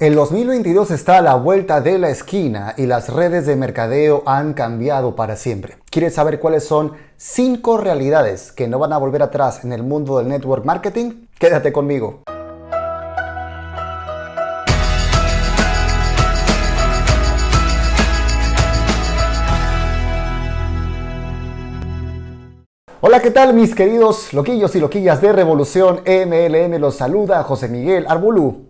El 2022 está a la vuelta de la esquina y las redes de mercadeo han cambiado para siempre. ¿Quieres saber cuáles son cinco realidades que no van a volver atrás en el mundo del network marketing? Quédate conmigo. Hola, ¿qué tal mis queridos loquillos y loquillas de Revolución MLM? Los saluda José Miguel Arbulú.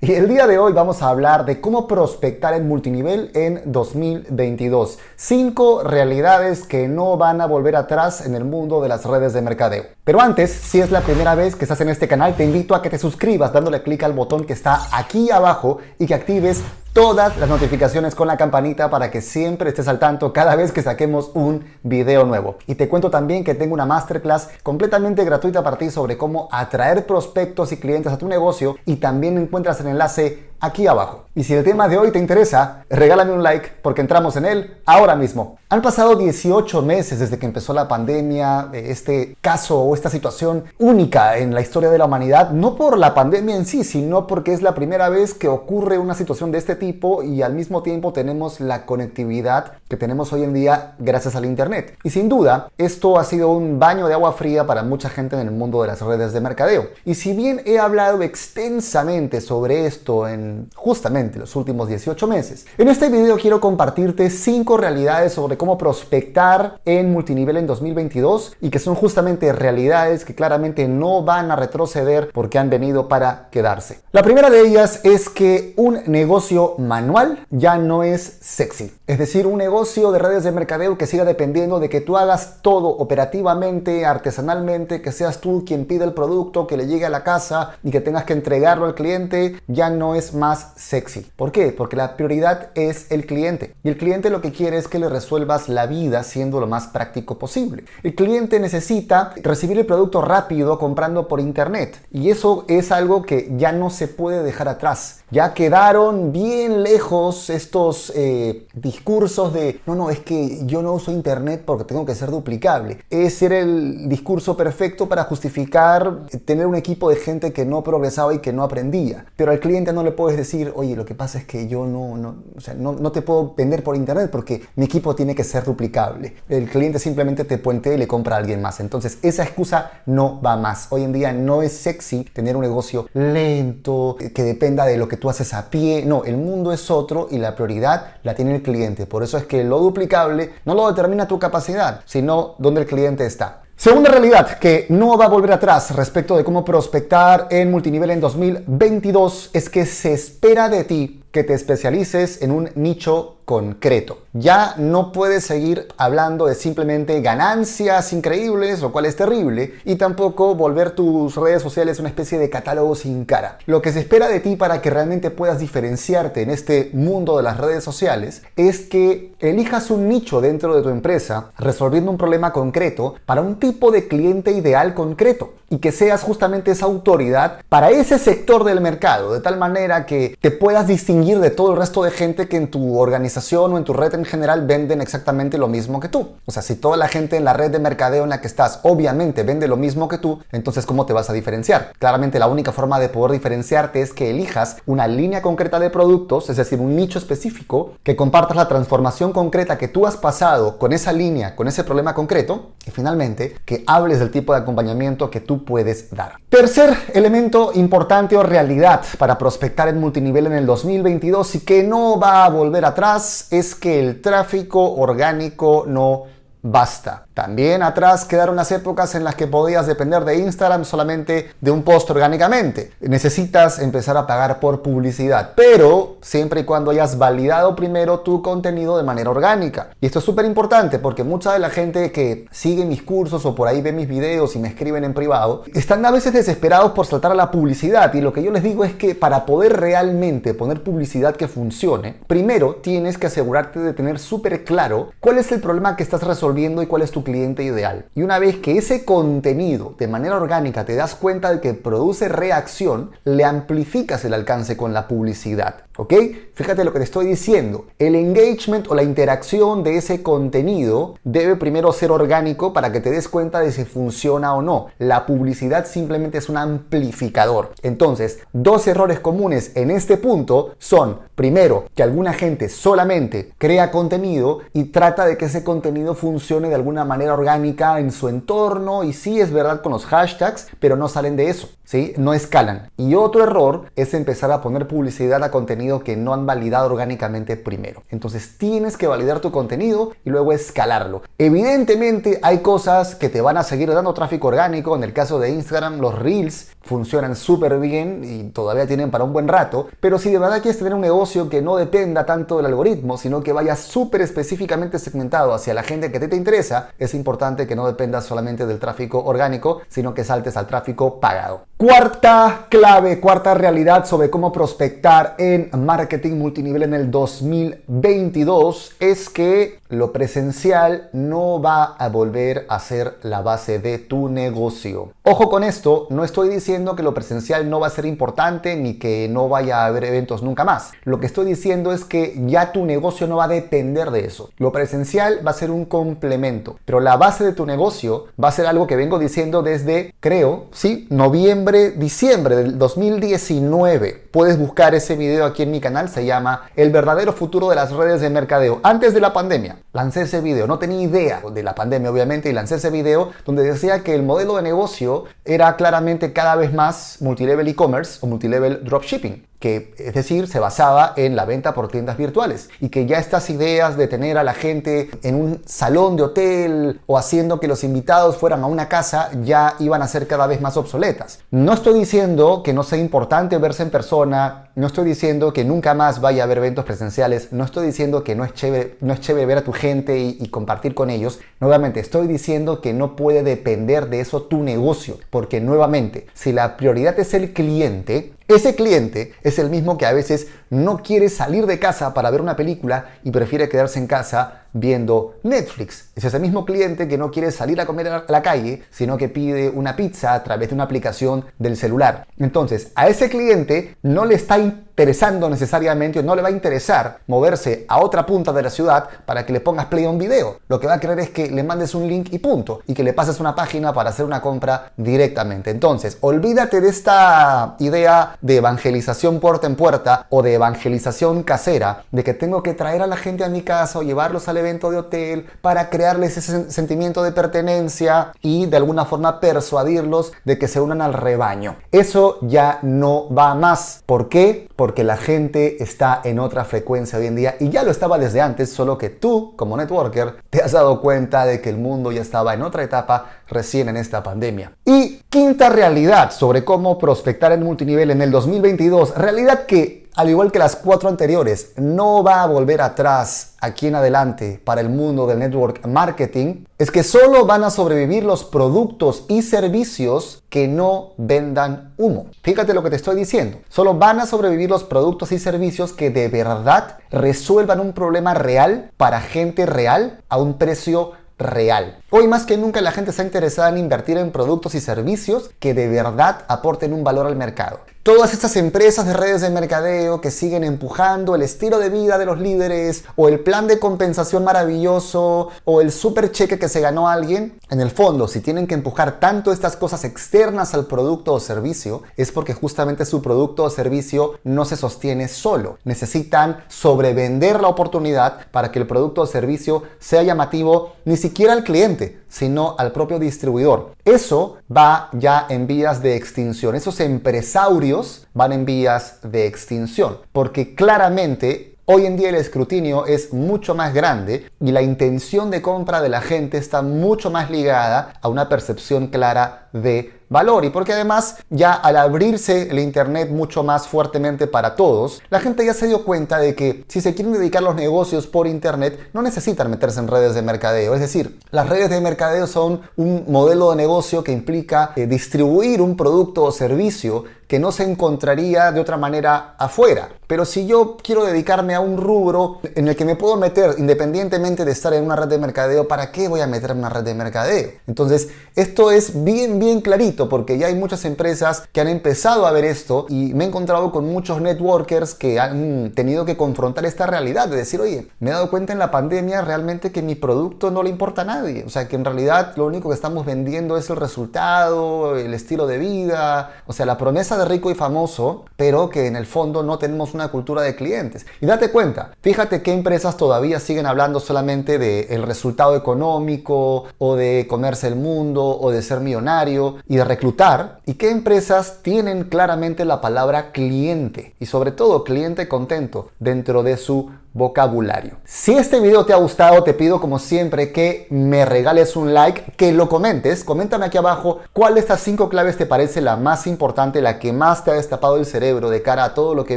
Y el día de hoy vamos a hablar de cómo prospectar en multinivel en 2022. Cinco realidades que no van a volver atrás en el mundo de las redes de mercadeo. Pero antes, si es la primera vez que estás en este canal, te invito a que te suscribas dándole clic al botón que está aquí abajo y que actives todas las notificaciones con la campanita para que siempre estés al tanto cada vez que saquemos un video nuevo. Y te cuento también que tengo una masterclass completamente gratuita para ti sobre cómo atraer prospectos y clientes a tu negocio y también encuentras el enlace aquí abajo. Y si el tema de hoy te interesa, regálame un like porque entramos en él ahora mismo. Han pasado 18 meses desde que empezó la pandemia, eh, este caso o esta situación única en la historia de la humanidad, no por la pandemia en sí, sino porque es la primera vez que ocurre una situación de este tipo y al mismo tiempo tenemos la conectividad que tenemos hoy en día gracias al Internet. Y sin duda, esto ha sido un baño de agua fría para mucha gente en el mundo de las redes de mercadeo. Y si bien he hablado extensamente sobre esto en justamente los últimos 18 meses. En este video quiero compartirte 5 realidades sobre cómo prospectar en multinivel en 2022 y que son justamente realidades que claramente no van a retroceder porque han venido para quedarse. La primera de ellas es que un negocio manual ya no es sexy. Es decir, un negocio de redes de mercadeo que siga dependiendo de que tú hagas todo operativamente, artesanalmente, que seas tú quien pide el producto, que le llegue a la casa y que tengas que entregarlo al cliente, ya no es más sexy. ¿Por qué? Porque la prioridad es el cliente. Y el cliente lo que quiere es que le resuelvas la vida siendo lo más práctico posible. El cliente necesita recibir el producto rápido comprando por internet. Y eso es algo que ya no se puede dejar atrás. Ya quedaron bien lejos estos eh, discursos de, no, no, es que yo no uso internet porque tengo que ser duplicable. Ese era el discurso perfecto para justificar tener un equipo de gente que no progresaba y que no aprendía. Pero al cliente no le puedes decir, oye, lo que pasa es que yo no, no, o sea, no, no te puedo vender por internet porque mi equipo tiene que ser duplicable. El cliente simplemente te puente y le compra a alguien más. Entonces, esa excusa no va más. Hoy en día no es sexy tener un negocio lento, que dependa de lo que tú haces a pie. No, el mundo es otro y la prioridad la tiene el cliente. Por eso es que lo duplicable no lo determina tu capacidad, sino donde el cliente está. Segunda realidad que no va a volver atrás respecto de cómo prospectar en multinivel en 2022 es que se espera de ti que te especialices en un nicho concreto. Ya no puedes seguir hablando de simplemente ganancias increíbles, lo cual es terrible, y tampoco volver tus redes sociales una especie de catálogo sin cara. Lo que se espera de ti para que realmente puedas diferenciarte en este mundo de las redes sociales es que elijas un nicho dentro de tu empresa resolviendo un problema concreto para un tipo de cliente ideal concreto y que seas justamente esa autoridad para ese sector del mercado, de tal manera que te puedas distinguir de todo el resto de gente que en tu organización o en tu red en general venden exactamente lo mismo que tú. O sea, si toda la gente en la red de mercadeo en la que estás obviamente vende lo mismo que tú, entonces ¿cómo te vas a diferenciar? Claramente la única forma de poder diferenciarte es que elijas una línea concreta de productos, es decir, un nicho específico, que compartas la transformación concreta que tú has pasado con esa línea, con ese problema concreto, y finalmente que hables del tipo de acompañamiento que tú puedes dar. Tercer elemento importante o realidad para prospectar en multinivel en el 2022 y que no va a volver atrás es que el tráfico orgánico no basta. También atrás quedaron las épocas en las que podías depender de Instagram solamente de un post orgánicamente. Necesitas empezar a pagar por publicidad, pero siempre y cuando hayas validado primero tu contenido de manera orgánica. Y esto es súper importante porque mucha de la gente que sigue mis cursos o por ahí ve mis videos y me escriben en privado, están a veces desesperados por saltar a la publicidad. Y lo que yo les digo es que para poder realmente poner publicidad que funcione, primero tienes que asegurarte de tener súper claro cuál es el problema que estás resolviendo y cuál es tu cliente ideal. Y una vez que ese contenido de manera orgánica te das cuenta de que produce reacción, le amplificas el alcance con la publicidad. ¿Ok? Fíjate lo que te estoy diciendo. El engagement o la interacción de ese contenido debe primero ser orgánico para que te des cuenta de si funciona o no. La publicidad simplemente es un amplificador. Entonces, dos errores comunes en este punto son, primero, que alguna gente solamente crea contenido y trata de que ese contenido funcione de alguna manera orgánica en su entorno y sí es verdad con los hashtags, pero no salen de eso, ¿sí? No escalan. Y otro error es empezar a poner publicidad a contenido que no han validado orgánicamente primero. Entonces tienes que validar tu contenido y luego escalarlo. Evidentemente hay cosas que te van a seguir dando tráfico orgánico. En el caso de Instagram, los Reels funcionan súper bien y todavía tienen para un buen rato. Pero si de verdad quieres tener un negocio que no dependa tanto del algoritmo, sino que vaya súper específicamente segmentado hacia la gente que te, te interesa, es importante que no dependas solamente del tráfico orgánico, sino que saltes al tráfico pagado. Cuarta clave, cuarta realidad sobre cómo prospectar en marketing multinivel en el 2022 es que lo presencial no va a volver a ser la base de tu negocio. Ojo con esto, no estoy diciendo que lo presencial no va a ser importante ni que no vaya a haber eventos nunca más. Lo que estoy diciendo es que ya tu negocio no va a depender de eso. Lo presencial va a ser un complemento, pero la base de tu negocio va a ser algo que vengo diciendo desde, creo, sí, noviembre, diciembre del 2019. Puedes buscar ese video aquí en mi canal, se llama El verdadero futuro de las redes de mercadeo. Antes de la pandemia, lancé ese video, no tenía idea de la pandemia obviamente, y lancé ese video donde decía que el modelo de negocio era claramente cada vez más multilevel e-commerce o multilevel dropshipping que es decir, se basaba en la venta por tiendas virtuales y que ya estas ideas de tener a la gente en un salón de hotel o haciendo que los invitados fueran a una casa ya iban a ser cada vez más obsoletas. No estoy diciendo que no sea importante verse en persona, no estoy diciendo que nunca más vaya a haber eventos presenciales, no estoy diciendo que no es chévere, no es chévere ver a tu gente y, y compartir con ellos. Nuevamente, estoy diciendo que no puede depender de eso tu negocio, porque nuevamente, si la prioridad es el cliente, ese cliente es el mismo que a veces no quiere salir de casa para ver una película y prefiere quedarse en casa viendo Netflix. Es ese mismo cliente que no quiere salir a comer a la calle, sino que pide una pizza a través de una aplicación del celular. Entonces, a ese cliente no le está interesando necesariamente o no le va a interesar moverse a otra punta de la ciudad para que le pongas play a un video. Lo que va a querer es que le mandes un link y punto, y que le pases una página para hacer una compra directamente. Entonces, olvídate de esta idea de evangelización puerta en puerta o de evangelización casera, de que tengo que traer a la gente a mi casa o llevarlos al evento de hotel para crearles ese sentimiento de pertenencia y de alguna forma persuadirlos de que se unan al rebaño. Eso ya no va más. ¿Por qué? Porque la gente está en otra frecuencia hoy en día y ya lo estaba desde antes, solo que tú como networker te has dado cuenta de que el mundo ya estaba en otra etapa recién en esta pandemia. Y quinta realidad sobre cómo prospectar en multinivel en el 2022, realidad que al igual que las cuatro anteriores, no va a volver atrás aquí en adelante para el mundo del network marketing, es que solo van a sobrevivir los productos y servicios que no vendan humo. Fíjate lo que te estoy diciendo. Solo van a sobrevivir los productos y servicios que de verdad resuelvan un problema real para gente real a un precio real. Hoy más que nunca la gente está interesada en invertir en productos y servicios que de verdad aporten un valor al mercado. Todas estas empresas de redes de mercadeo que siguen empujando el estilo de vida de los líderes o el plan de compensación maravilloso o el super cheque que se ganó alguien, en el fondo, si tienen que empujar tanto estas cosas externas al producto o servicio, es porque justamente su producto o servicio no se sostiene solo. Necesitan sobrevender la oportunidad para que el producto o servicio sea llamativo ni siquiera al cliente, sino al propio distribuidor. Eso va ya en vías de extinción. Esos empresarios van en vías de extinción, porque claramente Hoy en día el escrutinio es mucho más grande y la intención de compra de la gente está mucho más ligada a una percepción clara de valor y porque además ya al abrirse el Internet mucho más fuertemente para todos, la gente ya se dio cuenta de que si se quieren dedicar los negocios por Internet no necesitan meterse en redes de mercadeo. Es decir, las redes de mercadeo son un modelo de negocio que implica eh, distribuir un producto o servicio que no se encontraría de otra manera afuera. Pero si yo quiero dedicarme a un rubro en el que me puedo meter independientemente de estar en una red de mercadeo, ¿para qué voy a meter en una red de mercadeo? Entonces, esto es bien, bien clarito porque ya hay muchas empresas que han empezado a ver esto y me he encontrado con muchos networkers que han tenido que confrontar esta realidad de decir, oye, me he dado cuenta en la pandemia realmente que mi producto no le importa a nadie. O sea, que en realidad lo único que estamos vendiendo es el resultado, el estilo de vida, o sea, la promesa de rico y famoso, pero que en el fondo no tenemos una cultura de clientes. Y date cuenta, fíjate qué empresas todavía siguen hablando solamente del el resultado económico o de comerse el mundo o de ser millonario y de reclutar. Y qué empresas tienen claramente la palabra cliente y sobre todo cliente contento dentro de su vocabulario. Si este video te ha gustado, te pido como siempre que me regales un like, que lo comentes. Coméntame aquí abajo cuál de estas cinco claves te parece la más importante, la que más te ha destapado el cerebro de cara a todo lo que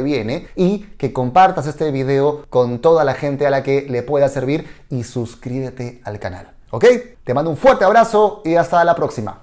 viene y que compartas este video con toda la gente a la que le pueda servir y suscríbete al canal. ¿Ok? Te mando un fuerte abrazo y hasta la próxima.